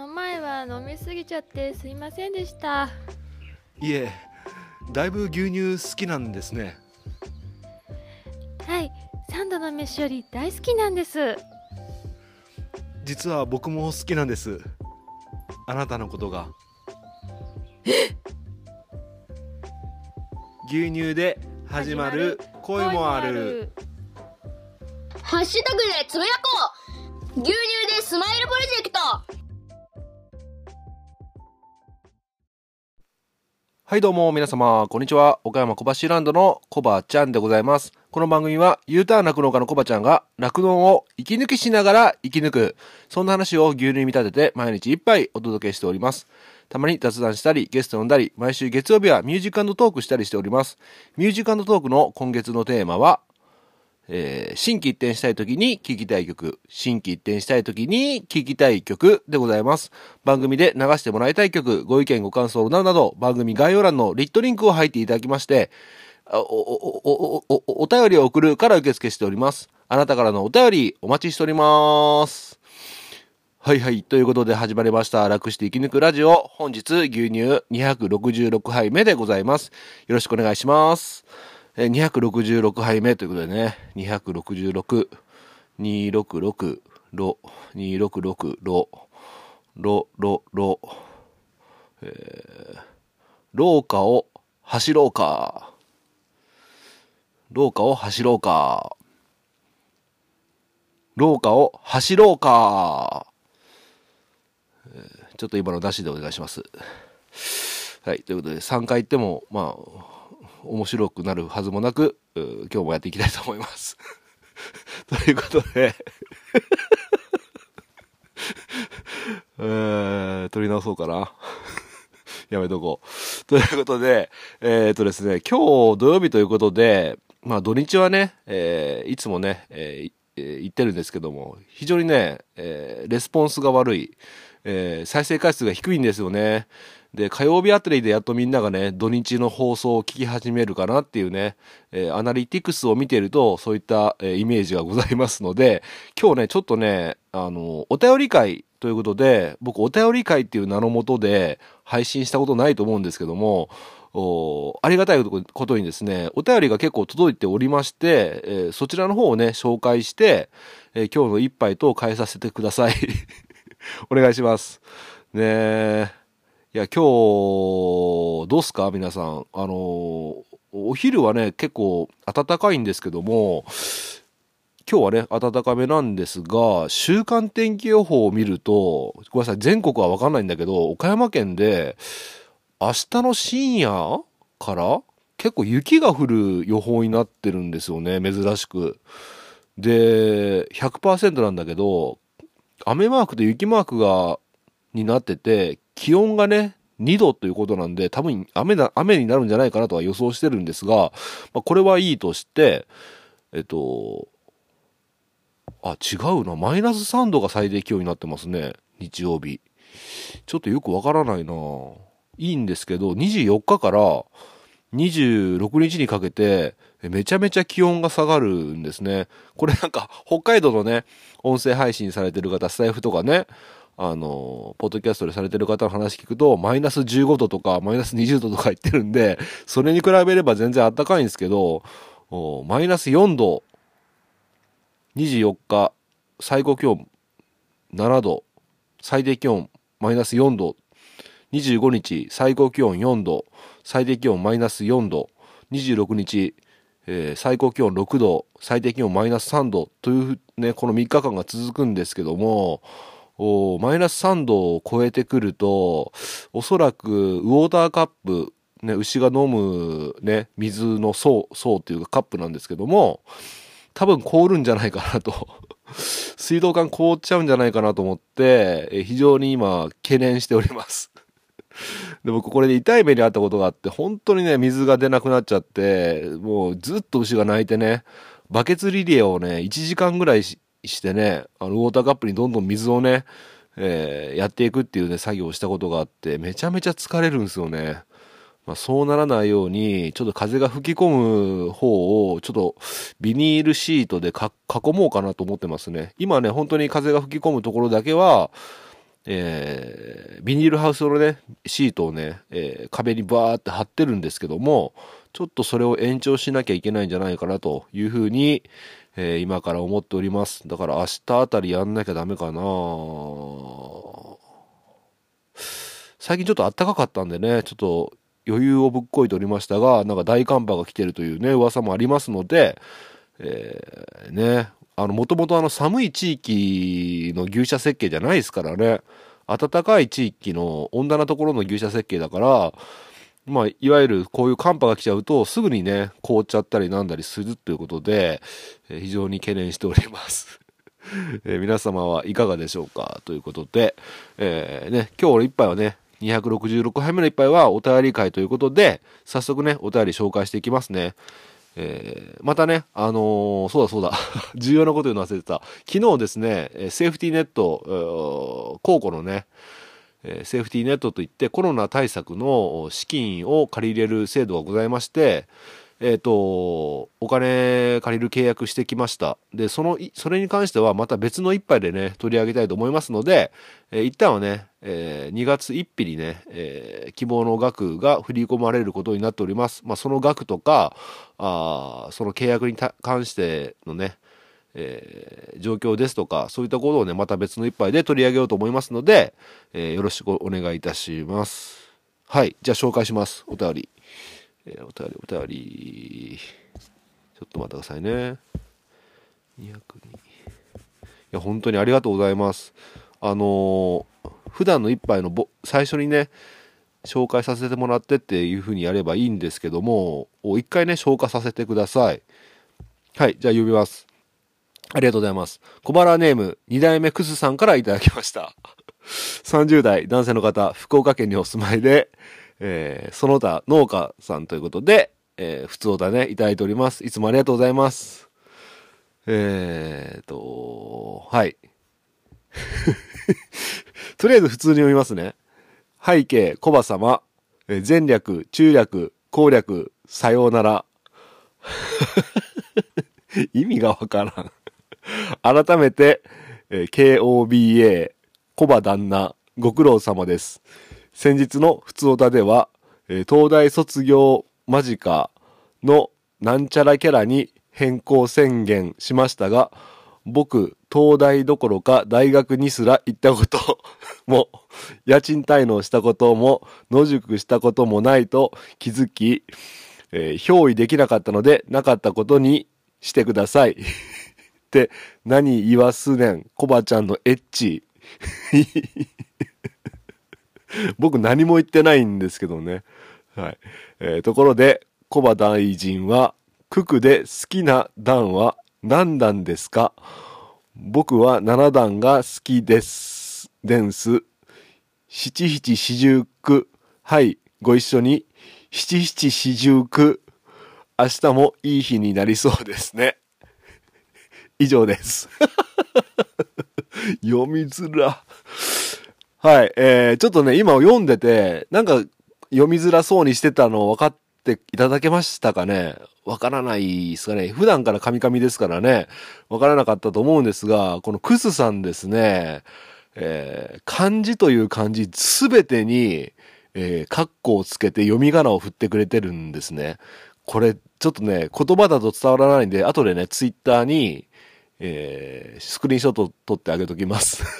の前は飲みすぎちゃってすいませんでした。いえだいぶ牛乳好きなんですね。はい三度の飯より大好きなんです。実は僕も好きなんです。あなたのことが。牛乳で始まる恋もある。ハッシュタグでつぶやこう。牛乳でスマイルプロジェクトはいどうも皆様、こんにちは。岡山小橋ランドのコバちゃんでございます。この番組は U ターン酪農家のコバちゃんが酪農を息抜きしながら生き抜く。そんな話を牛乳に見立てて毎日いっぱいお届けしております。たまに雑談したり、ゲスト呼んだり、毎週月曜日はミュージックトークしたりしております。ミュージックトークの今月のテーマは、えー、心機一転したい時に聴きたい曲、心機一転したい時に聴きたい曲でございます。番組で流してもらいたい曲、ご意見ご感想などなど、番組概要欄の lit.link を入っていただきまして、お、お、お、お、お、お便りを送るから受付しております。あなたからのお便りお待ちしております。はいはい。ということで始まりました。楽して生き抜くラジオ。本日牛乳266杯目でございます。よろしくお願いします。え266杯目ということでね、266、266、ロ、266、ロ、ロ、ロ、ロ、えー、廊下を走ろうか。廊下を走ろうか。廊下を走ろうか。ちょっと今のなしでお願いします。はい。ということで、3回言っても、まあ、面白くなるはずもなく、今日もやっていきたいと思います。ということで、えー、取り直そうかな。やめとこう。ということで、えー、とですね、今日土曜日ということで、まあ土日はね、えーいつもね、えーえー言ってるんですけども、非常にね、えーレスポンスが悪い、えー再生回数が低いんですよね。で、火曜日あたりでやっとみんながね、土日の放送を聞き始めるかなっていうね、えーアナリティクスを見てると、そういった、えーイメージがございますので、今日ね、ちょっとね、あの、お便り会ということで、僕、お便り会っていう名のもとで配信したことないと思うんですけども、おありがたいことにですね、お便りが結構届いておりまして、えーそちらの方をね、紹介して、えー今日の一杯と変えさせてください。お願いします。ねえ。いや、今日、どうすか？皆さん。あの、お昼はね、結構暖かいんですけども、今日はね、暖かめなんですが、週間天気予報を見ると、ごめんなさい、全国はわかんないんだけど、岡山県で、明日の深夜から結構雪が降る予報になってるんですよね、珍しく。で、100%なんだけど、雨マークと雪マークが、になってて、気温がね、2度ということなんで、多分雨だ、雨になるんじゃないかなとは予想してるんですが、まあ、これはいいとして、えっと、あ、違うな。マイナス3度が最低気温になってますね。日曜日。ちょっとよくわからないないいんですけど、24日から26日にかけて、めちゃめちゃ気温が下がるんですね。これなんか、北海道のね、音声配信されてる方、スタイフとかね、あの、ポッドキャストでされてる方の話聞くと、マイナス15度とか、マイナス20度とか言ってるんで、それに比べれば全然暖かいんですけど、マイナス4度、24日、最高気温7度、最低気温マイナス4度、25日、最高気温4度、最低気温マイナス4度、26日、えー最高気温6度、最低気温マイナス3度というね、この3日間が続くんですけども、マイナス3度を超えてくると、おそらくウォーターカップ、ね、牛が飲むね、水の層、層っていうかカップなんですけども、多分凍るんじゃないかなと。水道管凍っちゃうんじゃないかなと思って、え非常に今懸念しております。で僕これで痛い目にあったことがあって、本当にね、水が出なくなっちゃって、もうずっと牛が泣いてね、バケツリレーをね、1時間ぐらいしてね、あの、ウォーターカップにどんどん水をね、えーやっていくっていうね、作業をしたことがあって、めちゃめちゃ疲れるんですよね。まあ、そうならないように、ちょっと風が吹き込む方を、ちょっとビニールシートでか囲もうかなと思ってますね。今ね、本当に風が吹き込むところだけは、えービニールハウスのね、シートをね、えー壁にバーって貼ってるんですけども、ちょっとそれを延長しなきゃいけないんじゃないかなというふうに、えー今から思っております。だから明日あたりやんなきゃダメかな最近ちょっと暖かかったんでね、ちょっと余裕をぶっこいておりましたが、なんか大寒波が来てるというね、噂もありますので、えーね、あの、もともとあの寒い地域の牛舎設計じゃないですからね、暖かい地域の温暖なところの牛舎設計だから、まあ、いわゆるこういう寒波が来ちゃうと、すぐにね、凍っちゃったりなんだりするということで、え非常に懸念しております。え皆様はいかがでしょうか？ということで、えーね、今日の一杯はね、266杯目の一杯はお便り会ということで、早速ね、お便り紹介していきますね。えーまたね、あのーそうだそうだ、重要なこと言うの忘れてた。昨日ですね、セーフティーネット、えー公庫のね、セーフティーネットといってコロナ対策の資金を借り入れる制度がございまして、えっ、と、お金借りる契約してきました。で、その、それに関してはまた別の一杯でね、取り上げたいと思いますので、えー一旦はね、えー2月1日にね、えー希望の額が振り込まれることになっております。まあ、その額とか、あその契約に関してのね、えー状況ですとか、そういったことをね、また別の一杯で取り上げようと思いますので、えーよろしくお願いいたします。はい。じゃあ紹介します。お便り。えーお便り、お便り。ちょっと待ってくださいね。202。いや、本当にありがとうございます。あのー普段の一杯のぼ最初にね、紹介させてもらってっていう風にやればいいんですけども、一回ね、消化させてください。はい。じゃあ読みます。ありがとうございます。小腹ネーム、二代目クスさんからいただきました。30代男性の方、福岡県にお住まいで、えーその他農家さんということで、えー、普通だね、いただいております。いつもありがとうございます。えーと、はい。とりあえず普通に読みますね。背景、コバ様、え前略、中略、攻略、さようなら。意味がわからん。改めて、えー KOBA、コバ旦那、ご苦労様です。先日の普通歌では、えー東大卒業間近のなんちゃらキャラに変更宣言しましたが、僕、東大どころか大学にすら行ったこと も、家賃滞納したことも、野宿したこともないと気づき、えー憑依できなかったので、なかったことにしてください。って、何言わすねん、コバちゃんのエッチ。僕何も言ってないんですけどね。はい。えーところで、コバ大臣は、九九で好きな段は何段ですか？僕は7段が好きです。です。七七四十九。はい、ご一緒に。七七四十九。明日もいい日になりそうですね。以上です。読みづら。はい、えー、ちょっとね、今読んでて、なんか読みづらそうにしてたの分かっていただけましたかね？わからないですかね？普段からカミカミですからね、わからなかったと思うんですが、このクスさんですね、えー漢字という漢字すべてに、えー、カッコをつけて読み仮名を振ってくれてるんですね。これ、ちょっとね、言葉だと伝わらないんで、後でね、ツイッターに、えースクリーンショット撮ってあげときます。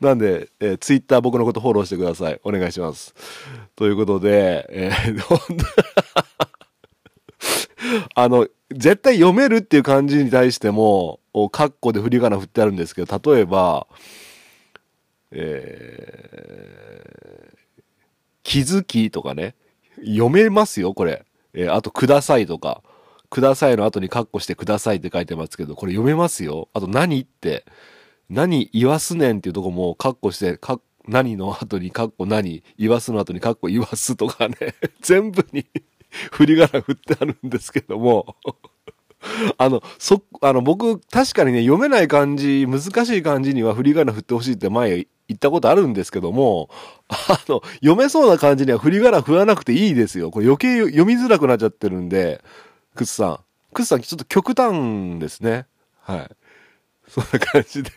なんで、えーツイッター僕のことフォローしてください。お願いします。ということで、えーほんとあの、絶対読めるっていう漢字に対しても、おカッコで振り仮名振ってあるんですけど、例えば、えー気づきとかね、読めますよ、これ。えーあと、くださいとか、くださいの後にカッコしてくださいって書いてますけど、これ読めますよ？あと、何って、何言わすねんっていうとこもカッコして、か何の後にカッコ何、言わすの後にカッコ言わすとかね、全部に 振り仮名振ってあるんですけども、あの、そ、あの、僕、確かにね、読めない漢字、難しい漢字には振り仮名振ってほしいって前言ったことあるんですけども、あの、読めそうな漢字には振り仮名振らなくていいですよ。これ余計読みづらくなっちゃってるんで、クスさん。クスさん、ちょっと極端ですね。はい。そんな感じで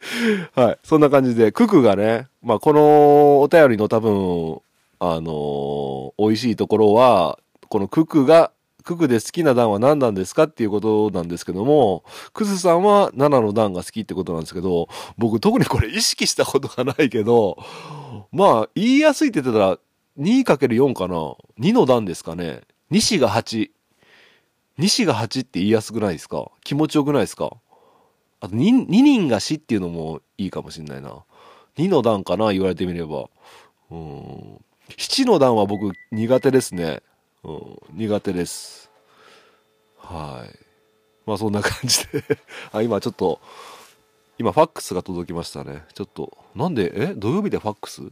はい。そんな感じで、ククがね、まあ、このお便りの多分、あのー美味しいところは、このククが、ククで好きな段は何なんですかっていうことなんですけども、クスさんは7の段が好きってことなんですけど、僕特にこれ意識したことがないけど、まあ、言いやすいって言ってたら、2×4 かな ?2 の段ですかね西が8。西が8って言いやすくないですか？気持ちよくないですか？あと 2, 2人が死っていうのもいいかもしんないな。2の段かな言われてみれば。うん。7の段は僕苦手ですね。うん。苦手です。はい。まあそんな感じで あ、今ちょっと、今ファックスが届きましたね。ちょっと、なんで、え？土曜日でファックス？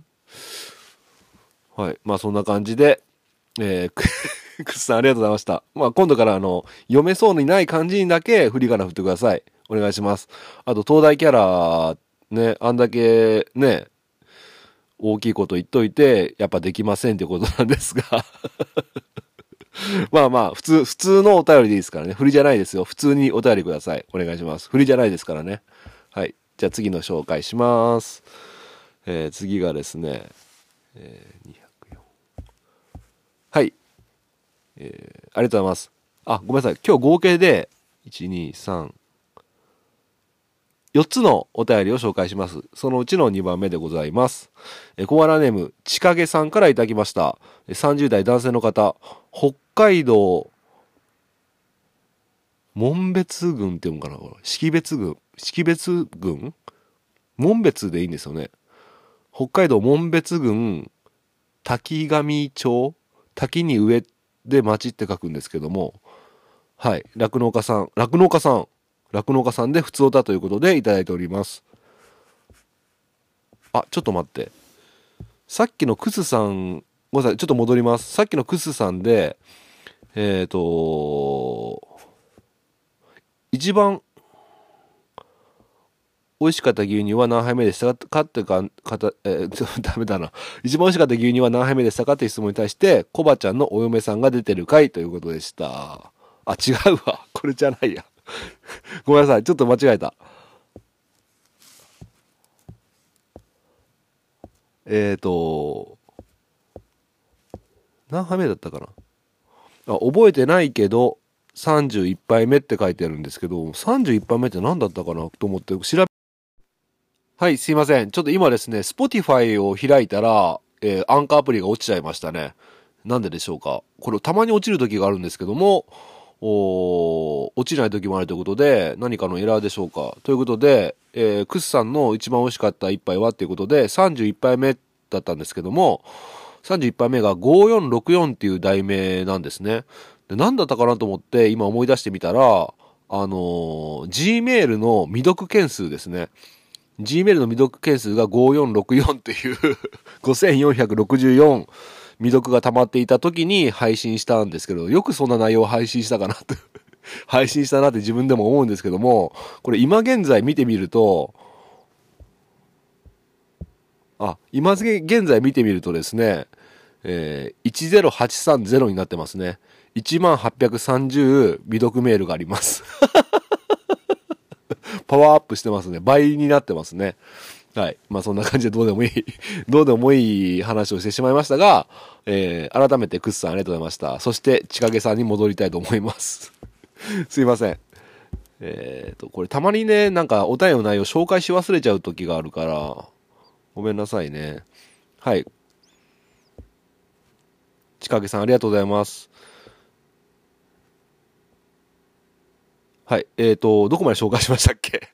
はい。まあそんな感じで、えー、くくすさんありがとうございました。まあ今度からあの、読めそうにない感じにだけ振り仮名振ってください。お願いします。あと東大キャラ、ね、あんだけね、大きいこと言っといて、やっぱできませんってことなんですが。まあまあ、普通、普通のお便りでいいですからね。振りじゃないですよ。普通にお便りください。お願いします。振りじゃないですからね。はい。じゃあ次の紹介します。えー次がですね、えー204はい。えーありがとうございます。あ、ごめんなさい。今日合計で、1、2、3、4つのお便りを紹介します。そのうちの2番目でございます。えー小柄ネーム、ちかげさんからいただきました。30代男性の方、北海道、門別郡っていうのかなこれ識別郡識別郡？門別でいいんですよね。北海道門別郡滝上町？滝に上で町って書くんですけども、はい、酪農家さん、酪農家さん、酪農家さんで普通歌ということでいただいております。あ、ちょっと待って。さっきのクスさん、ごめんなさい、ちょっと戻ります。さっきのクスさんで、えっ、と、一番美味しかった牛乳は何杯目でしたか？ってか、かた、えー、ちょダメだな。一番美味しかった牛乳は何杯目でしたか？って質問に対して、コバちゃんのお嫁さんが出てる回ということでした。あ、違うわ。これじゃないや。ごめんなさい。ちょっと間違えた。えっ、ー、と、何杯目だったかな？あ覚えてないけど、31杯目って書いてあるんですけど、31杯目って何だったかな？と思って調べ、はい、すいません。ちょっと今ですね、Spotify を開いたら、えーアンカーアプリが落ちちゃいましたね。なんででしょうか。これたまに落ちる時があるんですけども、お落ちない時もあるということで、何かのエラーでしょうか。ということで、えークスさんの一番美味しかった一杯はっていうことで、31杯目だったんですけども、31杯目が5464っていう題名なんですね。で、何だったかなと思って今思い出してみたら、あのー Gmail の未読件数ですね。Gmail の未読件数が5464っていう 5464未読が溜まっていた時に配信したんですけど、よくそんな内容を配信したかなと 配信したなって自分でも思うんですけども、これ今現在見てみると、あ、今現在見てみるとですね、えー、10830になってますね。1830未読メールがあります。パワーアップしてますね。倍になってますね。はい。まあそんな感じでどうでもいい、どうでもいい話をしてしまいましたが、えー、改めてクッさんありがとうございました。そして、ちかげさんに戻りたいと思います。すいません。えーと、これたまにね、なんかお便りの内容紹介し忘れちゃう時があるから、ごめんなさいね。はい。ちかげさんありがとうございます。はい。えーと、どこまで紹介しましたっけ？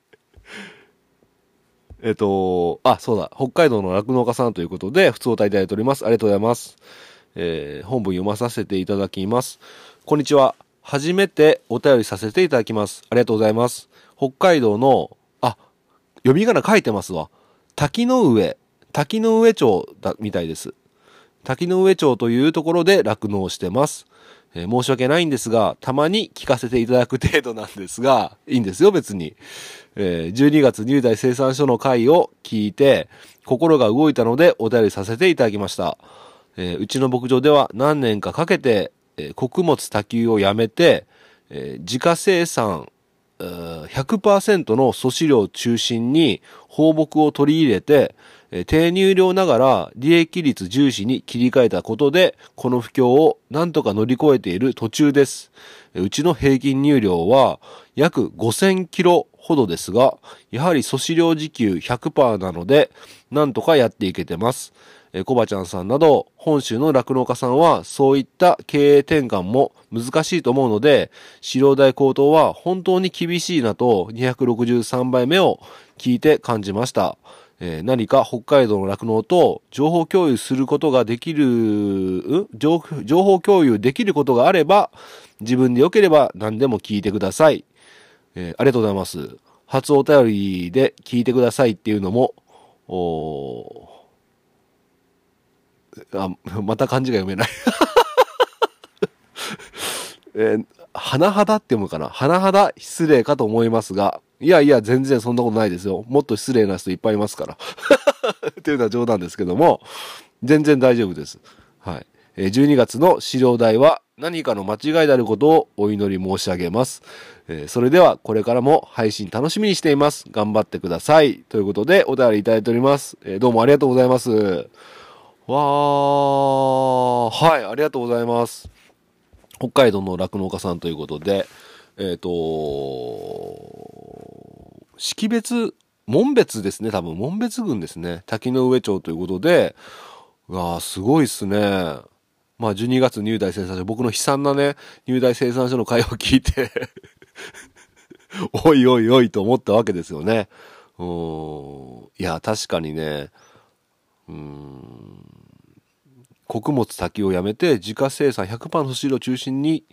えっと、あ、そうだ。北海道の酪農家さんということで、普通お答えいただいております。ありがとうございます。えー本文読まさせていただきます。こんにちは。初めてお便りさせていただきます。ありがとうございます。北海道の、あ、読み仮名書いてますわ。滝の上、滝の上町だ、みたいです。滝の上町というところで酪農してます。えー申し訳ないんですが、たまに聞かせていただく程度なんですが、いいんですよ、別に。えー12月入大生産所の会を聞いて、心が動いたのでお便りさせていただきました。えーうちの牧場では何年かかけて、えー穀物多球をやめて、えー自家生産100%の素飼料を中心に放牧を取り入れて、低入量ながら利益率重視に切り替えたことで、この不況をなんとか乗り越えている途中です。うちの平均入量は約5000キロほどですが、やはり素飼料自給100%なので、なんとかやっていけてます。えコバちゃんさんなど、本州の酪農家さんは、そういった経営転換も難しいと思うので、飼料代高騰は本当に厳しいなと、263倍目を聞いて感じました。えー何か北海道の酪農と情報共有することができる、うん？情報共有できることがあれば、自分で良ければ何でも聞いてください。えーありがとうございます。初お便りで聞いてくださいっていうのも、おあ、また漢字が読めない。えー、甚だって読むかな？甚だ失礼かと思いますが、いやいや、全然そんなことないですよ。もっと失礼な人いっぱいいますから。っていうのは冗談ですけども、全然大丈夫です。はい。12月の資料代は何かの間違いであることをお祈り申し上げます。えそれではこれからも配信楽しみにしています。頑張ってください。ということでお便りいただいております。えどうもありがとうございます。わー、はい、ありがとうございます。北海道の酪農家さんということで、えっ、と、識別、門別ですね、多分、門別郡ですね。滝の上町ということで、うわー、すごいっすね。まあ、12月入大生産所、僕の悲惨なね、入大生産所の会話を聞いて、おいおいおいと思ったわけですよね。うん。いや、確かにね、うん。穀物炊きをやめて自家生産100%の飼料を中心に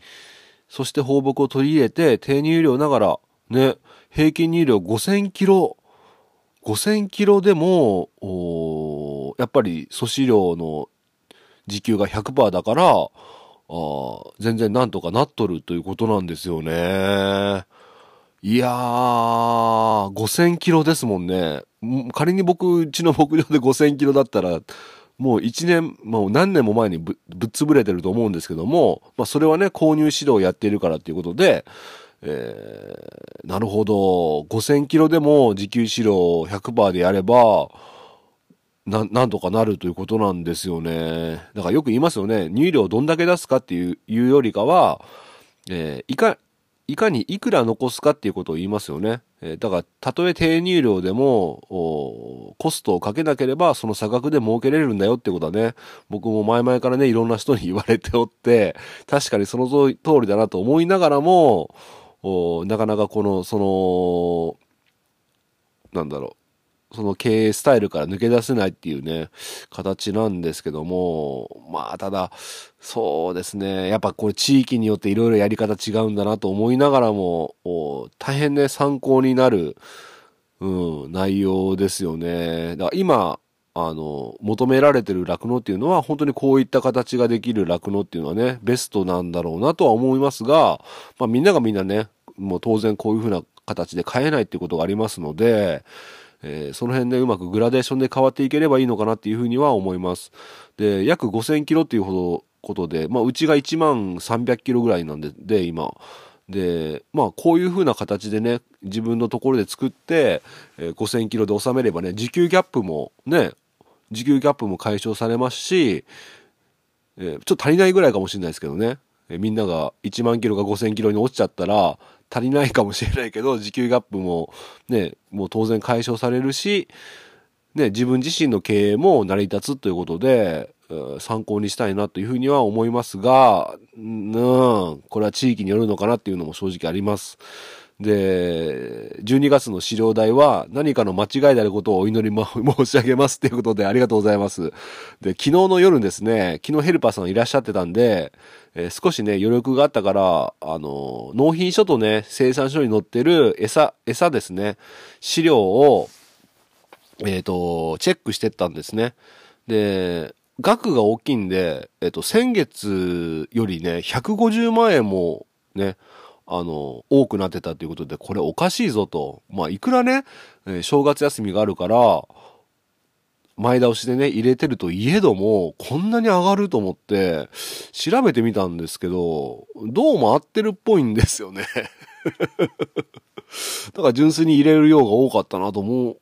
そして放牧を取り入れて低入量ながらね平均入量5000キロ5000キロでもやっぱり素飼料の時給が100%だから全然なんとかなっとるということなんですよね。いやー、5000キロですもんね。仮に僕、うちの牧場で5000キロだったら、もう1年、もう何年も前にぶぶっ潰れてると思うんですけども、まあそれはね、購入指導をやっているからっていうことで、えー、なるほど、5000キロでも自給指導100%でやれば、な、なんとかなるということなんですよね。だからよく言いますよね。入量どんだけ出すかっていう、いうよりかは、えーいか、いかにいくら残すかっていうことを言いますよね。えーだから、たとえ低入量でも、コストをかけなければ、その差額で儲けれるんだよってことはね、僕も前々からね、いろんな人に言われておって、確かにその通りだなと思いながらも、おなかなかこの、その、なんだろう、その経営スタイルから抜け出せないっていうね、形なんですけども、まあ、ただ、そうですね、やっぱこれ地域によっていろいろやり方違うんだなと思いながらも、お大変ね、参考になる、うん、内容ですよね。だから今、あの、求められてる酪農っていうのは、本当にこういった形ができる酪農っていうのはね、ベストなんだろうなとは思いますが、まあみんながみんなね、もう当然こういうふうな形で変えないっていうことがありますので、えーその辺でうまくグラデーションで変わっていければいいのかなっていうふうには思います。で、約5000キロっていうほど、ことで、まあうちが1万300キロぐらいなんで、で、今。で、まあこういうふうな形でね、自分のところで作って、えー5000キロで収めればね、時給ギャップもね、時給ギャップも解消されますし、えーちょっと足りないぐらいかもしれないですけどね、えーみんなが1万キロが5000キロに落ちちゃったら、足りないかもしれないけど、時給ギャップもね、もう当然解消されるし、ね、自分自身の経営も成り立つということで、参考にしたいなというふうには思いますが、うん、これは地域によるのかなっていうのも正直あります。で、12月の資料代は何かの間違いであることをお祈りも 申し上げますということでありがとうございます。で、昨日の夜ですね、昨日ヘルパーさんいらっしゃってたんで、えー少しね、余力があったから、あの、納品書とね、生産書に載ってる餌、餌ですね、飼料を、えっ、と、チェックしてったんですね。で、額が大きいんで、えっ、と、先月よりね、150万円もね、あの、多くなってたということで、これおかしいぞと。まあ、いくらね、え正月休みがあるから、前倒しでね、入れてるといえども、こんなに上がると思って、調べてみたんですけど、どうも合ってるっぽいんですよね。だから純粋に入れる量が多かったなと思う、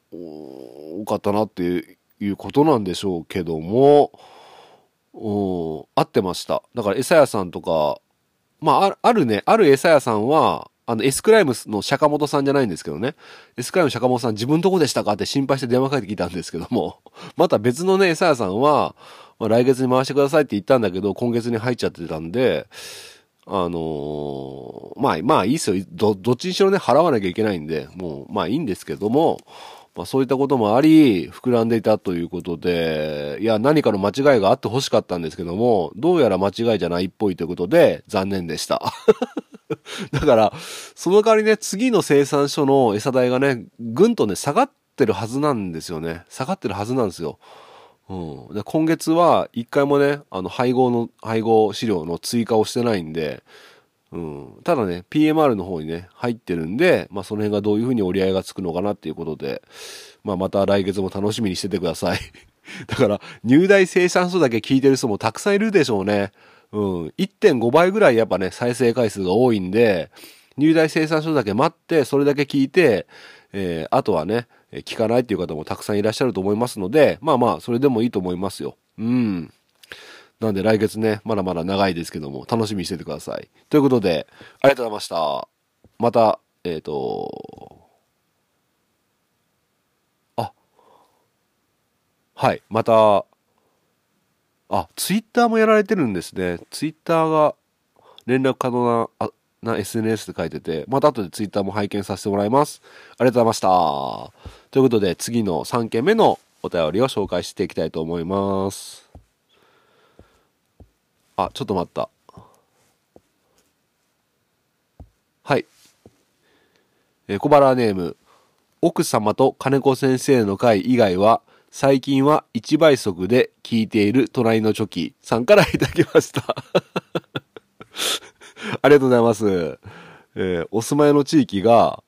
多かったなっていうことなんでしょうけども、うん、合ってました。だから餌屋さんとか、まあ、あるね、ある餌屋さんは、あの、エスクライムの釈本さんじゃないんですけどね。エスクライム釈本さん自分どこでしたかって心配して電話かけてきたんですけども、また別のね、餌屋さんは、まあ、来月に回してくださいって言ったんだけど、今月に入っちゃってたんで、あのーまあ、まあいいっすよ。ど、どっちにしろね、払わなきゃいけないんで、もう、まあいいんですけども、まあそういったこともあり、膨らんでいたということで、いや、何かの間違いがあって欲しかったんですけども、どうやら間違いじゃないっぽいということで、残念でした。だから、その代わりね、次の生産所の餌代がね、ぐんとね、下がってるはずなんですよね。下がってるはずなんですよ。うん、で今月は一回もねあの配合の配合資料の追加をしてないんで、うん、ただね PMR の方にね入ってるんで、まあ、その辺がどういうふうに折り合いがつくのかなっていうことで、まあ、また来月も楽しみにしててください だから入大生産所だけ聞いてる人もたくさんいるでしょうね、うん、1.5倍ぐらいやっぱね再生回数が多いんで入大生産所だけ待ってそれだけ聞いて、えーあとはね聞かないっていう方もたくさんいらっしゃると思いますので、まあまあ、それでもいいと思いますよ。うん。なんで来月ね、まだまだ長いですけども、楽しみにしててください。ということで、ありがとうございました。また、えっ、と、あ、はい、また、あ、ツイッターもやられてるんですね。ツイッターが連絡可能な、な SNS って書いてて、また後でツイッターも拝見させてもらいます。ありがとうございました。ということで、次の3件目のお便りを紹介していきたいと思います。あ、ちょっと待った。はい。えー小腹ネーム、奥様と金子先生の会以外は、最近は1倍速で聞いている隣のチョキさんからいただきました。ありがとうございます。えーお住まいの地域が、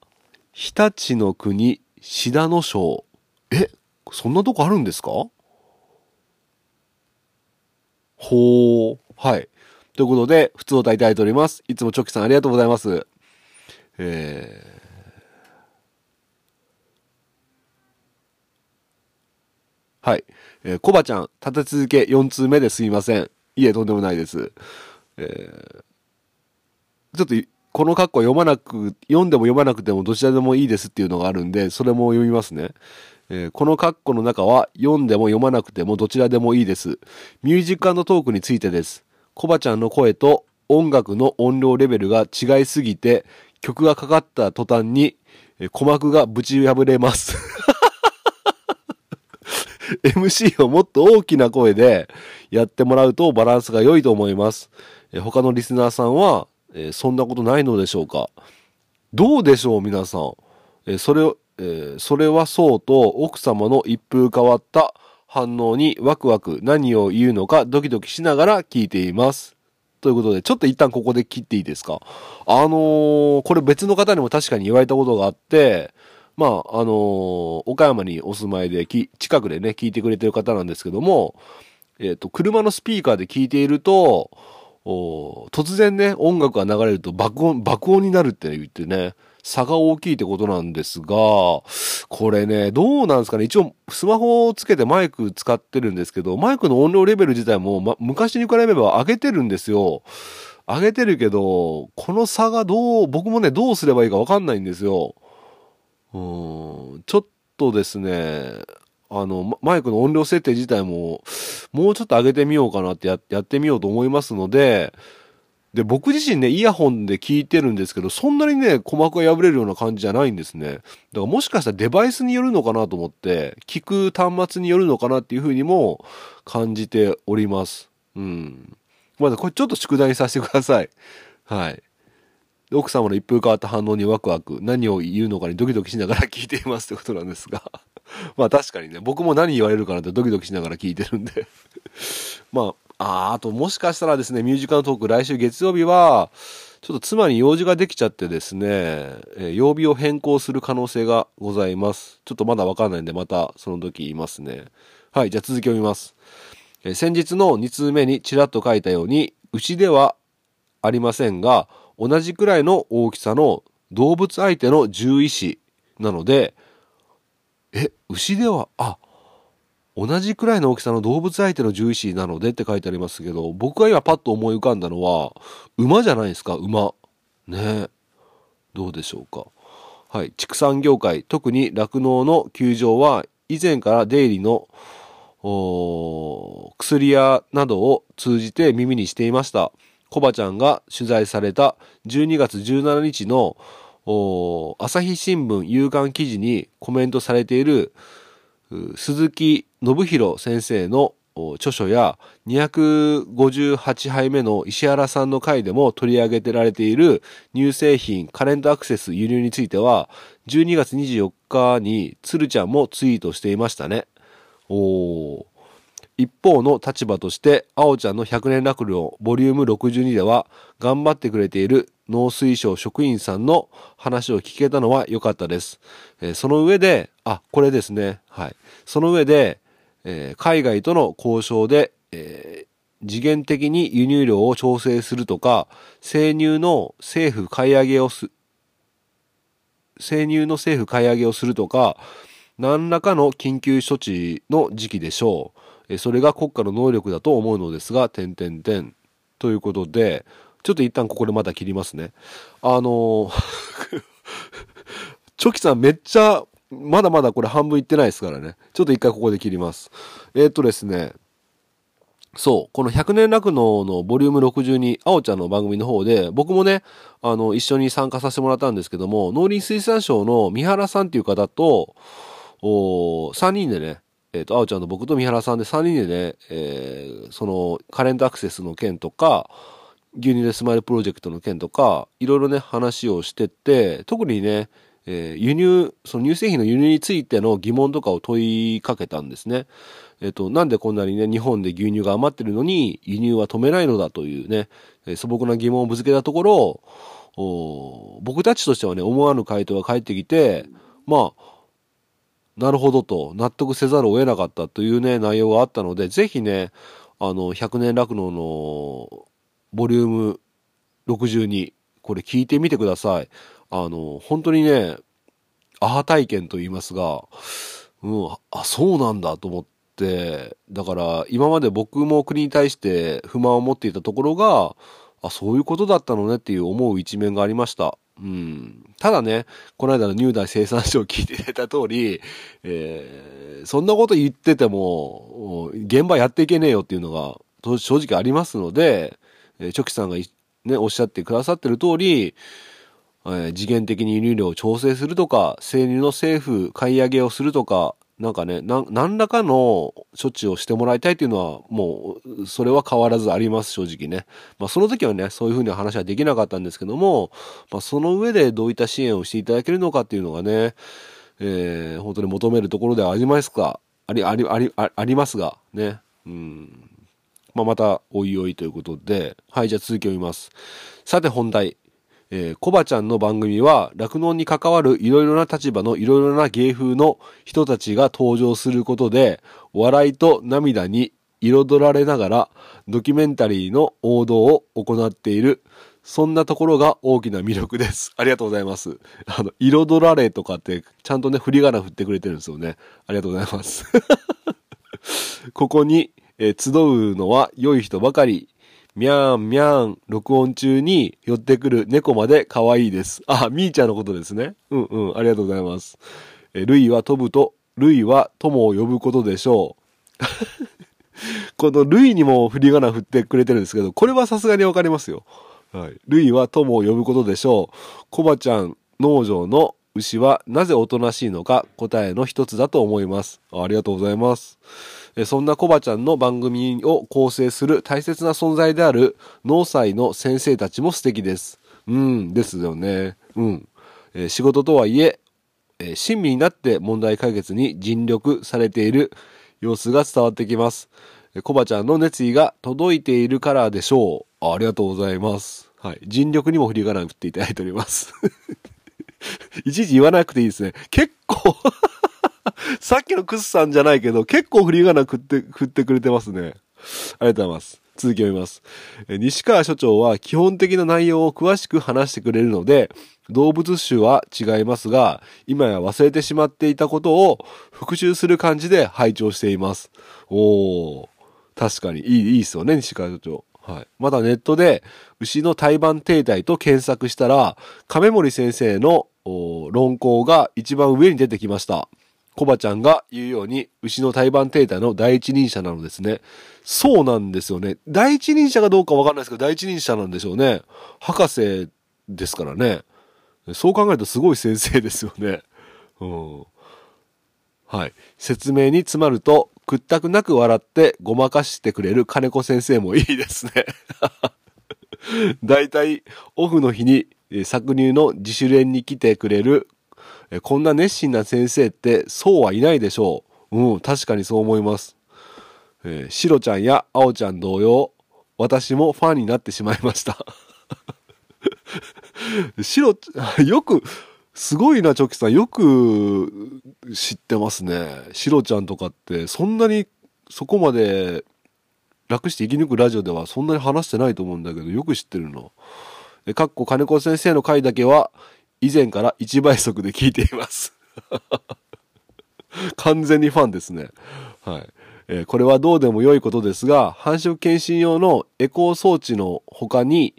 日立の国、信濃省。え、そんなとこあるんですか？ほー。はい。ということで、普通をいただいております。いつもチョキさんありがとうございます。えーはい。えー、コバちゃん、立て続け4通目ですいません。いえ、とんでもないです。えーちょっと、この括弧読まなく、読んでも読まなくてもどちらでもいいですっていうのがあるんで、それも読みますね。えーこの括弧の中は読んでも読まなくてもどちらでもいいです。ミュージックトークについてです。コバちゃんの声と音楽の音量レベルが違いすぎて、曲がかかった途端に、え鼓膜がぶち破れます。MC をもっと大きな声でやってもらうとバランスが良いと思います。え他のリスナーさんは、えそんなことないのでしょうか？どうでしょう皆さん？えそれを、えそれはそうと奥様の一風変わった反応にワクワク何を言うのかドキドキしながら聞いています。ということで、ちょっと一旦ここで切っていいですか？あのーこれ別の方にも確かに言われたことがあって、まあ、あのー岡山にお住まいで、近くでね、聞いてくれてる方なんですけども、えっ、と、車のスピーカーで聞いていると、突然ね、音楽が流れると爆音、爆音になるって言ってね、差が大きいってことなんですが、これね、どうなんですかね。一応、スマホをつけてマイク使ってるんですけど、マイクの音量レベル自体も、ま、昔に比べれば上げてるんですよ。上げてるけど、この差がどう、僕もね、どうすればいいかわかんないんですよ。うん、ちょっとですね、あの、マイクの音量設定自体も、もうちょっと上げてみようかなってやってみようと思いますので、で、僕自身ね、イヤホンで聞いてるんですけど、そんなにね、鼓膜が破れるような感じじゃないんですね。だからもしかしたらデバイスによるのかなと思って、聞く端末によるのかなっていうふうにも感じております。うん。まだこれちょっと宿題にさせてください。はい。奥様の一風変わった反応にワクワク、何を言うのかにドキドキしながら聞いていますってことなんですが。まあ確かにね、僕も何言われるかなってドキドキしながら聞いてるんで。まあ、ああともしかしたらですね、ミュージカルトーク来週月曜日は、ちょっと妻に用事ができちゃってですね、えー曜日を変更する可能性がございます。ちょっとまだわかんないんで、またその時言いますね。はい、じゃあ続きを見ます。えー先日の2通目にちらっと書いたように、牛ではありませんが、同じくらいの大きさの動物相手の獣医師なので、え、牛では、あ、同じくらいの大きさの動物相手の獣医師なのでって書いてありますけど、僕が今パッと思い浮かんだのは、馬じゃないですか、馬。ねどうでしょうか。はい。畜産業界、特に酪農の球場は、以前から出入りの薬屋などを通じて耳にしていました。コバちゃんが取材された12月17日の朝日新聞夕刊記事にコメントされている鈴木信弘先生の著書や258杯目の石原さんの回でも取り上げてられている乳製品カレントアクセス輸入については12月24日に鶴ちゃんもツイートしていましたね。お一方の立場として、あおちゃんの100年落語ボリューム62では、頑張ってくれている農水省職員さんの話を聞けたのは良かったです。その上で、あ、これですね。はい。その上で、えー、海外との交渉で、えー、次元的に輸入量を調整するとか、生乳の政府買い上げをす、生乳の政府買い上げをするとか、何らかの緊急処置の時期でしょうえ。それが国家の能力だと思うのですが、点々点。ということで、ちょっと一旦ここでまた切りますね。あの チョキさんめっちゃ、まだまだこれ半分いってないですからね。ちょっと一回ここで切ります。えー、っとですね、そう、この100年楽農のボリューム62、あおちゃんの番組の方で、僕もね、あの、一緒に参加させてもらったんですけども、農林水産省の三原さんっていう方と、お3人でね、えっ、ー、と、あおちゃんと僕と三原さんで3人でね、えー、そのカレントアクセスの件とか、牛乳でスマイルプロジェクトの件とか、いろいろね、話をしてて、特にね、えー、輸入、その乳製品の輸入についての疑問とかを問いかけたんですね。えっ、と、なんでこんなにね、日本で牛乳が余ってるのに輸入は止めないのだというね、えー、素朴な疑問をぶつけたところ、僕たちとしてはね、思わぬ回答が返ってきて、まあ、なるほどと納得せざるを得なかったというね、内容があったので、ぜひね、あの、百年落語のボリューム62、これ聞いてみてください。あの、本当にね、アハ体験と言いますが、うん、あ、そうなんだと思って、だから今まで僕も国に対して不満を持っていたところが、あ、そういうことだったのねっていう思う一面がありました。うん。ただね、この間の入大生産省を聞いていた通り、えー、そんなこと言ってても、現場やっていけねえよっていうのが正直ありますので、えー、チョキさんがね、おっしゃってくださってる通り、え、次元的に輸入量を調整するとか、生乳の政府買い上げをするとか、なんかね、な、何らかの処置をしてもらいたいっていうのは、もう、それは変わらずあります、正直ね。まあ、その時はね、そういうふうに話はできなかったんですけども、まあ、その上でどういった支援をしていただけるのかっていうのがね、えー、本当に求めるところではありますか、あり、あり、あり、ありますが、ね。うん。まあ、また、おいおいということで、はい、じゃあ続きを見ます。さて本題。えー、コバちゃんの番組は、酪農に関わるいろいろな立場のいろいろな芸風の人たちが登場することで、笑いと涙に彩られながら、ドキュメンタリーの王道を行っている、そんなところが大きな魅力です。ありがとうございます。あの、彩られとかって、ちゃんとね、振り仮名振ってくれてるんですよね。ありがとうございます。ここに、えー、集うのは良い人ばかり。みゃんみゃん、録音中に寄ってくる猫まで可愛いです。あ、みーちゃんのことですね。うんうん、ありがとうございます。え、ルイは飛ぶと、ルイは友を呼ぶことでしょう。このルイにも振り仮名振ってくれてるんですけど、これはさすがにわかりますよ。はい。ルイは友を呼ぶことでしょう。コバちゃん農場の牛はなぜおとなしいのか答えの一つだと思います。ありがとうございます。そんなコバちゃんの番組を構成する大切な存在である農祭の先生たちも素敵です。うん、ですよね。うん。えー、仕事とはいええー、親身になって問題解決に尽力されている様子が伝わってきます。コバちゃんの熱意が届いているからでしょう。ありがとうございます。はい。尽力にも振り仮名振っていただいております。いちいち言わなくていいですね。結構 さっきのクスさんじゃないけど、結構振り仮名振って、振ってくれてますね。ありがとうございます。続きを読みます。え西川所長は基本的な内容を詳しく話してくれるので、動物種は違いますが、今や忘れてしまっていたことを復習する感じで拝聴しています。おー、確かにいい、いいですよね、西川所長。はい。またネットで牛の胎盤停滞と検索したら、亀森先生の論考が一番上に出てきました。コバちゃんが言うように、牛の胎盤停滞の第一人者なのですね。そうなんですよね。第一人者かどうかわかんないですけど、第一人者なんでしょうね。博士ですからね。そう考えるとすごい先生ですよね。うん。はい。説明に詰まると、屈託なく笑ってごまかしてくれる金子先生もいいですね。だいたいオフの日にえ搾乳の自主練に来てくれる、こんな熱心な先生ってそうはいないでしょう。うん、確かにそう思います。えー、シロちゃんやアオちゃん同様、私もファンになってしまいました。シロ、よく、すごいな、チョキさん。よく知ってますね。シロちゃんとかって、そんなに、そこまで楽して生き抜くラジオではそんなに話してないと思うんだけど、よく知ってるな。え、かっこ金子先生の回だけは、以前から1倍速で聞いています。完全にファンですね。はい。えーこれはどうでも良いことですが、繁殖検診用のエコー装置の他に、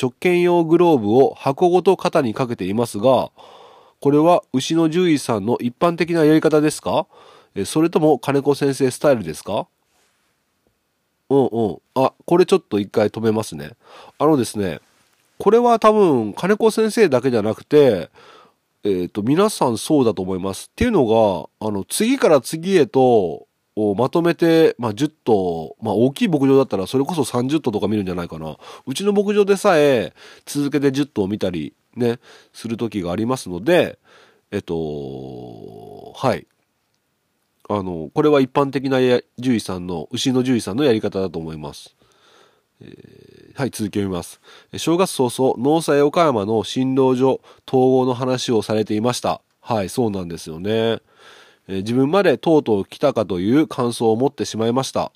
直径用グローブを箱ごと肩にかけていますが、これは牛の獣医さんの一般的なやり方ですか？それとも金子先生スタイルですか？うんうん。あ、これちょっと一回止めますね。あのですね、これは多分金子先生だけじゃなくて、えっ、と、皆さんそうだと思います。っていうのが、あの、次から次へと、をまとめて、まあ、10頭、まあ、大きい牧場だったらそれこそ30頭とか見るんじゃないかな。うちの牧場でさえ続けて10頭を見たりね、する時がありますので、えっと、はい。あの、これは一般的な獣医さんの、牛の獣医さんのやり方だと思います。はい、続き読みます。正月早々、農祭岡山の診療所統合の話をされていました。はい、そうなんですよね。え自分までとうとう来たかという感想を持ってしまいました。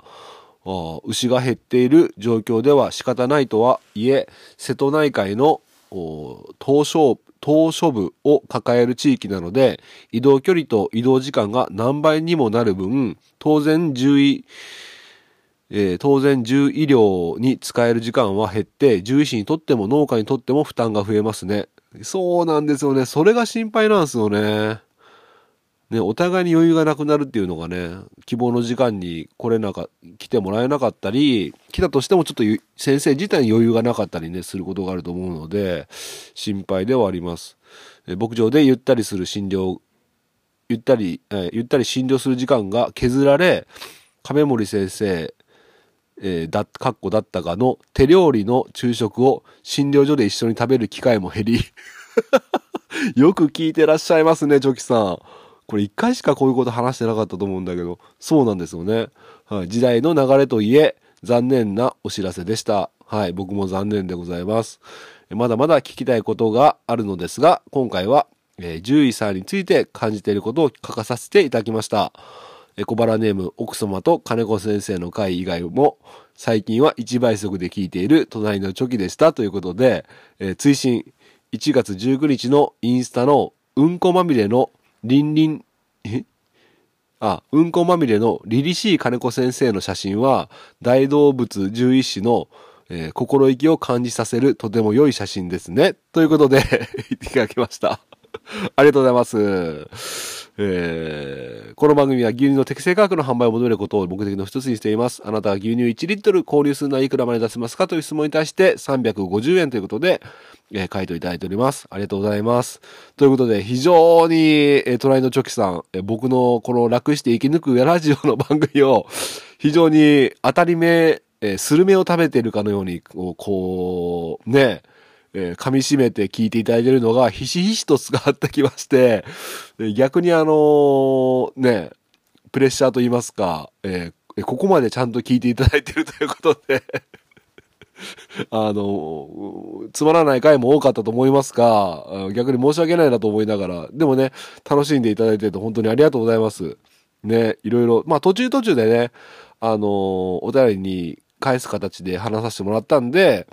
あ牛が減っている状況では仕方ないとはいえ、瀬戸内海のお東証島嶼部を抱える地域なので、移動距離と移動時間が何倍にもなる分、当然獣医、えー当然獣医療に使える時間は減って、獣医師にとっても農家にとっても負担が増えますね。そうなんですよね。それが心配なんですよね。ね、お互いに余裕がなくなるっていうのがね、希望の時間に来れなか、来てもらえなかったり、来たとしてもちょっと先生自体に余裕がなかったりね、することがあると思うので、心配ではあります。え牧場でゆったりする診療、ゆったり、えーゆったり診療する時間が削られ、亀森先生、えーだ、かっこだったかの手料理の昼食を診療所で一緒に食べる機会も減り、よく聞いてらっしゃいますね、チョキさん。これ一回しかこういうこと話してなかったと思うんだけど、そうなんですよね。はい、時代の流れといえ、残念なお知らせでした。はい、僕も残念でございます。まだまだ聞きたいことがあるのですが、今回は、えー獣医さんについて感じていることを書かさせていただきました。え小腹ネーム奥様と金子先生の回以外も、最近は1倍速で聞いている隣のチョキでしたということで、えー追伸1月19日のインスタのうんこまみれのりんりん、え？あ、うんこまみれの凛々しい金子先生の写真は、大動物獣医師の、えー心意気を感じさせるとても良い写真ですね。ということで、いただきました。ありがとうございます。えーこの番組は牛乳の適正価格の販売を求めることを目的の一つにしています。あなたは牛乳1リットル購入するのはいくらまで出せますかという質問に対して350円ということで、えー回答いただいております。ありがとうございます。ということで、非常に、えー隣のチョキさん、えー僕のこの楽して生き抜くラジオの番組を、非常に当たり目、えースルメを食べているかのように、こう、こうね、えー噛み締めて聞いていただいているのが、ひしひしと伝わってきまして、逆にあのーね、プレッシャーと言いますか、えーここまでちゃんと聞いていただいてるということで、あの、つまらない回も多かったと思いますが、逆に申し訳ないなと思いながら、でもね、楽しんでいただいてると本当にありがとうございます。ね、いろいろ、まあ途中途中でね、あの、お便りに返す形で話させてもらったんで、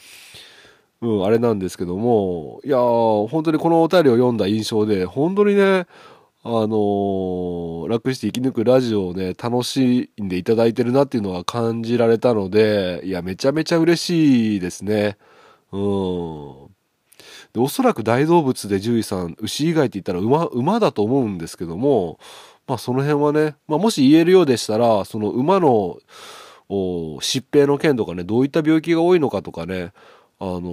うん、あれなんですけども、いや、本当にこのお便りを読んだ印象で、本当にね、あのー楽して生き抜くラジオをね、楽しんでいただいてるなっていうのは感じられたので、いや、めちゃめちゃ嬉しいですね。うん。で、おそらく大動物で獣医さん、牛以外って言ったら馬、馬だと思うんですけども、まあその辺はね、まあもし言えるようでしたら、その馬の、疾病の件とかね、どういった病気が多いのかとかね、あのー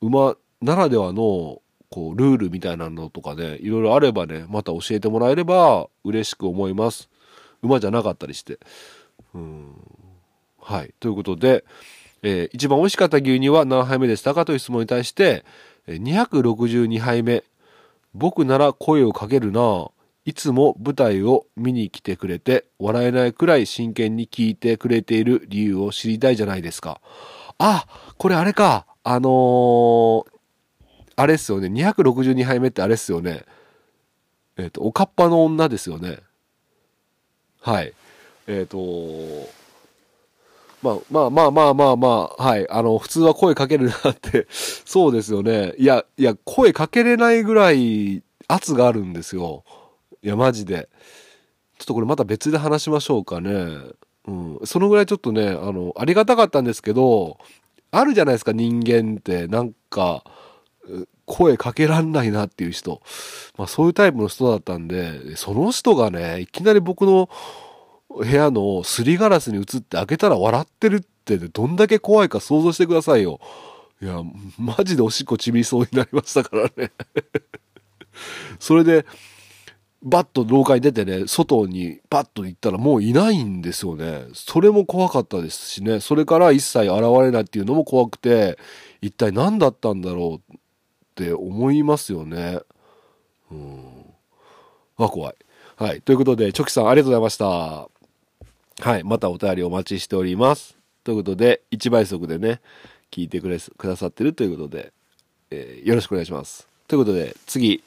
馬ならではの、こう、ルールみたいなのとかね、いろいろあればね、また教えてもらえれば嬉しく思います。馬じゃなかったりして。うん。はい。ということで、えー一番美味しかった牛乳は何杯目でしたかという質問に対して、262杯目。僕なら声をかけるな。いつも舞台を見に来てくれて、笑えないくらい真剣に聞いてくれている理由を知りたいじゃないですか。あ、これあれか。あのーあれっすよね。262杯目ってあれっすよね。えっ、と、おかっぱの女ですよね。はい。えっ、とまあまあまあまあまあまあ、はい。あの、普通は声かけるなって、そうですよね。いや、いや、声かけれないぐらい圧があるんですよ。いや、マジで。ちょっとこれまた別で話しましょうかね。うん。そのぐらいちょっとね、あの、ありがたかったんですけど、あるじゃないですか、人間って。なんか、声かけらんないなっていう人。まあそういうタイプの人だったんで、その人がね、いきなり僕の部屋のすりガラスに映って開けたら笑ってるってどんだけ怖いか想像してくださいよ。いや、マジでおしっこちびりそうになりましたからね。それで、バッと廊下に出てね、外にパッと行ったらもういないんですよね。それも怖かったですしね。それから一切現れないっていうのも怖くて、一体何だったんだろうって思いますよね。うん。あ、怖い。はい。ということで、チョキさんありがとうございました。はい。またお便りお待ちしております。ということで、1倍速でね、聞いてくれくださってるということで、えーよろしくお願いします。ということで、次、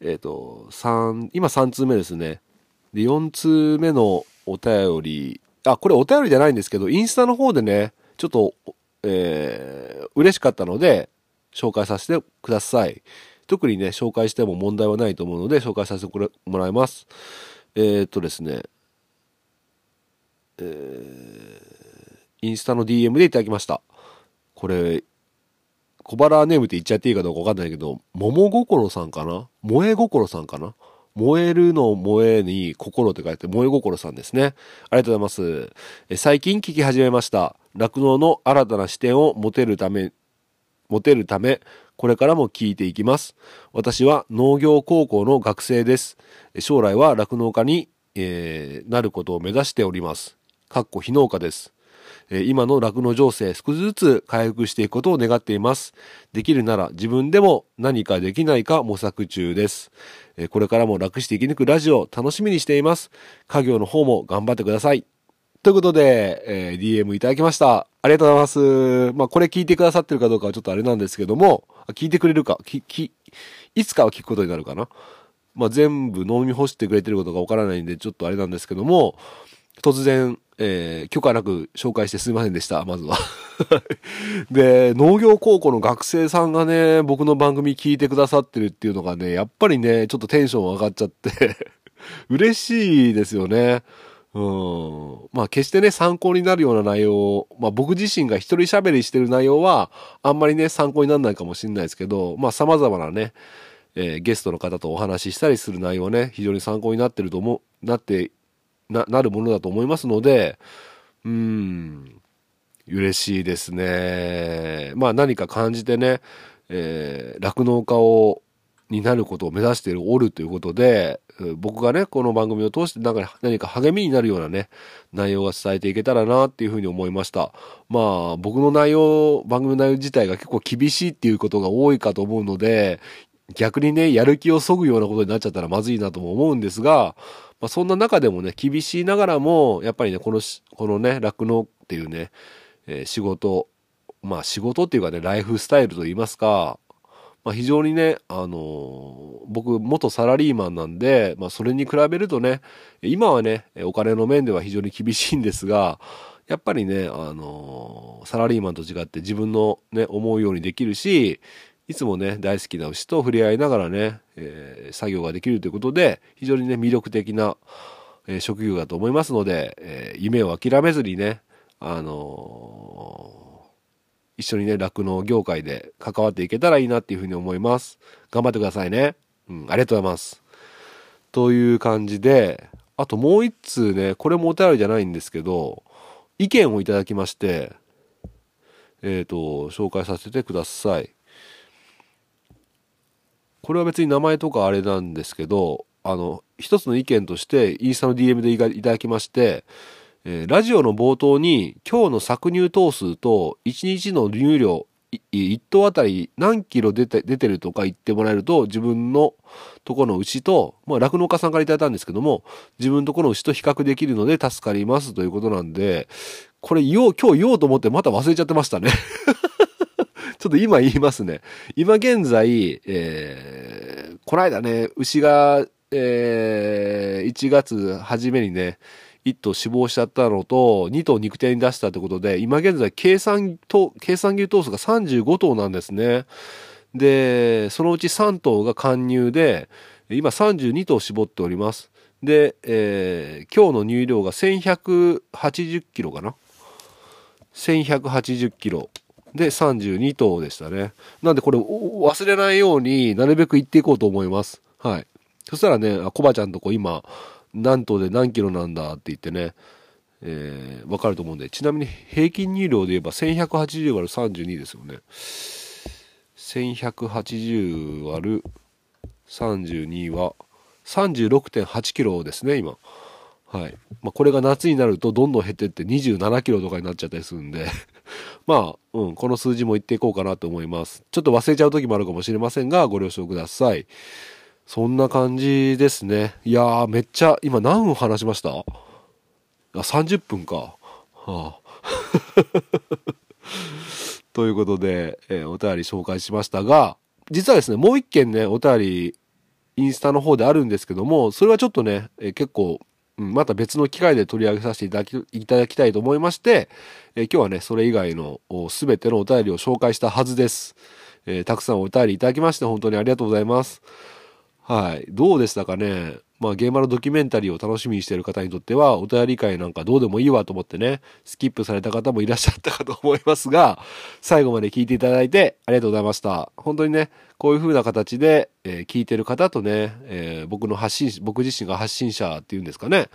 えっ、と、三今3通目ですね。で、4通目のお便り、あ、これお便りじゃないんですけど、インスタの方でね、ちょっと、えー嬉しかったので、紹介させてください。特にね、紹介しても問題はないと思うので、紹介させてもらいます。えっ、とですね、インスタの DM でいただきました。これ、小腹ネームって言っちゃっていいかどうかわかんないけど、桃心さんかな？萌え心さんかな？燃えるの萌えに心って書いて、萌え心さんですね。ありがとうございます。え最近聞き始めました。酪農の新たな視点を持てるため、持てるため、これからも聞いていきます。私は農業高校の学生です。将来は酪農家に、えーなることを目指しております。かっこ非農家です。今の酪農情勢少しずつ回復していくことを願っています。できるなら自分でも何かできないか模索中です。これからも楽して生き抜くラジオ楽しみにしています。家業の方も頑張ってください。ということで、えー DM いただきました。ありがとうございます。まあ、これ聞いてくださってるかどうかはちょっとあれなんですけども、聞いてくれるか、き、き、いつかは聞くことになるかな？まあ、全部飲み干してくれてることがわからないんで、ちょっとあれなんですけども、突然、えー許可なく紹介してすいませんでした、まずは。で、農業高校の学生さんがね、僕の番組聞いてくださってるっていうのがね、やっぱりね、ちょっとテンション上がっちゃって、嬉しいですよね。うん。まあ決してね、参考になるような内容を、まあ僕自身が一人喋りしてる内容は、あんまりね、参考にならないかもしれないですけど、まあ様々なね、えーゲストの方とお話ししたりする内容はね、非常に参考になってると思う、なって、な、なるものだと思いますので、うん、嬉しいですね。まあ何か感じてね、えー酪農家を、になることを目指しているおるということで、僕がね、この番組を通してなんか何か励みになるようなね、内容が伝えていけたらなっていうふうに思いました。まあ、僕の内容、番組の内容自体が結構厳しいっていうことが多いかと思うので、逆にね、やる気を削ぐようなことになっちゃったらまずいなとも思うんですが、まあ、そんな中でもね、厳しいながらも、やっぱりね、この、このね、酪農っていうね、えー仕事、まあ仕事っていうかね、ライフスタイルといいますか、まあ非常にね、あのー僕元サラリーマンなんで、まあそれに比べるとね、今はね、お金の面では非常に厳しいんですが、やっぱりね、あのサラリーマンと違って自分のね、思うようにできるし、いつもね、大好きな牛と触れ合いながらね、えー、作業ができるということで、非常にね、魅力的な、え、職業だと思いますので、え、夢を諦めずにね、あの一緒にね、酪農業界で関わっていけたらいいなっていうふうに思います。頑張ってくださいね。うん、ありがとうございます。という感じで、あともう一通ね、これもお便りじゃないんですけど、意見をいただきまして、えっ、ー、と、紹介させてください。これは別に名前とかあれなんですけど、あの、一つの意見として、インスタの DM でいただきまして、えー、ラジオの冒頭に、今日の搾乳頭数と、1日の乳量、1頭あたり何キロ出て出てるとか言ってもらえると、自分のとこの牛と、まあ、酪農家さんからいただいたんですけども、自分のとこの牛と比較できるので助かりますということなんで、これ言おう、今日言おうと思ってまた忘れちゃってましたね ちょっと今言いますね。今現在、えー、この間ね、牛が、えー、1月初めにね、1頭死亡しちゃったのと、2頭肉体に出したってことで、今現在計算と、計算牛頭数が35頭なんですね。で、そのうち3頭が貫入で、今32頭絞っております。で、えー、今日の乳量が1180キロかな。1180キロ。で、32頭でしたね。なんでこれ忘れないようになるべく言っていこうと思います。はい。そしたらね、コバちゃんとこ今、何頭で何キロなんだって言ってね、えー、わかると思うんで、ちなみに平均乳量で言えば1180割る32ですよね。1180割る32は36.8キロですね、今。はい。まあ、これが夏になるとどんどん減ってって27キロとかになっちゃったりするんで まあ、うん、この数字も言っていこうかなと思います。ちょっと忘れちゃう時もあるかもしれませんが、ご了承ください。そんな感じですね。いやー、めっちゃ、今何分話しました？あ、30分か。はあ、ということで、えー、お便り紹介しましたが、実はですね、もう一件ね、お便り、インスタの方であるんですけども、それはちょっとね、えー、結構また別の機会で取り上げさせていただきいただきたいと思いまして、えー、今日はね、それ以外の全てのお便りを紹介したはずです。えー、たくさんお便りいただきまして本当にありがとうございます。はい。どうでしたかね？まあ、現場のドキュメンタリーを楽しみにしている方にとっては、お便り会なんかどうでもいいわと思ってね、スキップされた方もいらっしゃったかと思いますが、最後まで聞いていただいてありがとうございました。本当にね、こういう風な形で、えー、聞いてる方とね、えー、僕の発信、僕自身が発信者っていうんですかね、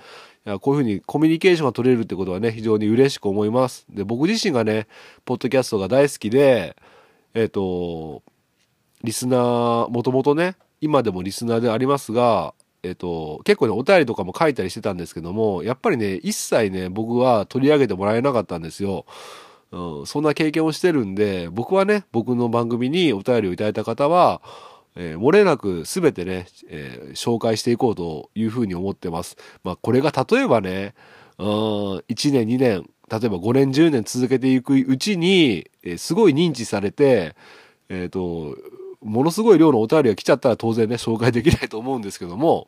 こういうふうにコミュニケーションが取れるってことはね、非常に嬉しく思います。で、僕自身がね、ポッドキャストが大好きで、えっ、ー、と、リスナー、もともとね、今でもリスナーでありますが、えっと、結構ね、お便りとかも書いたりしてたんですけども、やっぱりね、一切ね、僕は取り上げてもらえなかったんですよ。うん、そんな経験をしてるんで、僕はね、僕の番組にお便りをいただいた方は、えー、漏れなく全てね、えー、紹介していこうというふうに思ってます。まあ、これが例えばね、うん、1年、2年、例えば5年、10年続けていくうちに、えー、すごい認知されて、えっ、と、ものすごい量のお便りが来ちゃったら当然ね、紹介できないと思うんですけども、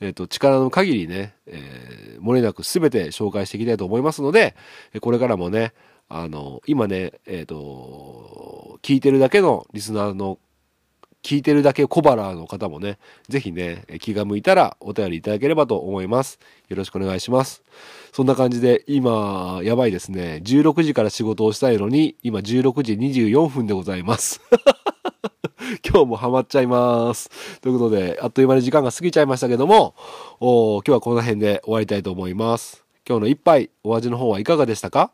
えっ、ー、と、力の限りね、えー、漏れなく全て紹介していきたいと思いますので、これからもね、あの、今ね、えっ、ー、と、聞いてるだけのリスナーの、聞いてるだけ小腹の方もね、ぜひね、気が向いたらお便りいただければと思います。よろしくお願いします。そんな感じで、今、やばいですね。16時から仕事をしたいのに、今16時24分でございます。今日もハマっちゃいます。ということで、あっという間に時間が過ぎちゃいましたけども、お今日はこの辺で終わりたいと思います。今日の一杯、お味の方はいかがでしたか？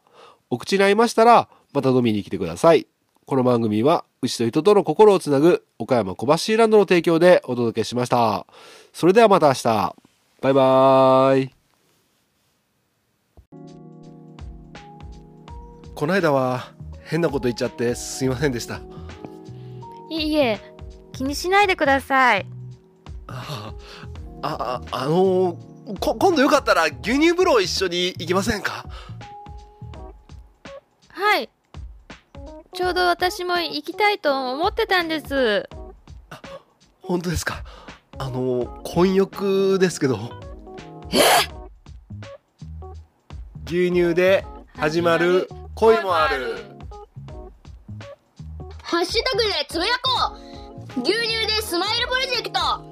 お口に合いましたら、また飲みに来てください。この番組は、牛と人との心をつなぐ、岡山小橋ランドの提供でお届けしました。それではまた明日。バイバーイ。この間は変なこと言っちゃってすいませんでした。いいえ気にしないでください。あああのー、こ今度よかったら牛乳風呂一緒に行きませんか？はい。ちょうど私も行きたいと思ってたんです。本当ですか？あの混浴ですけど。牛乳で始まる。恋もあるハッシュタグでつぶやこう。牛乳でスマイルプロジェクト。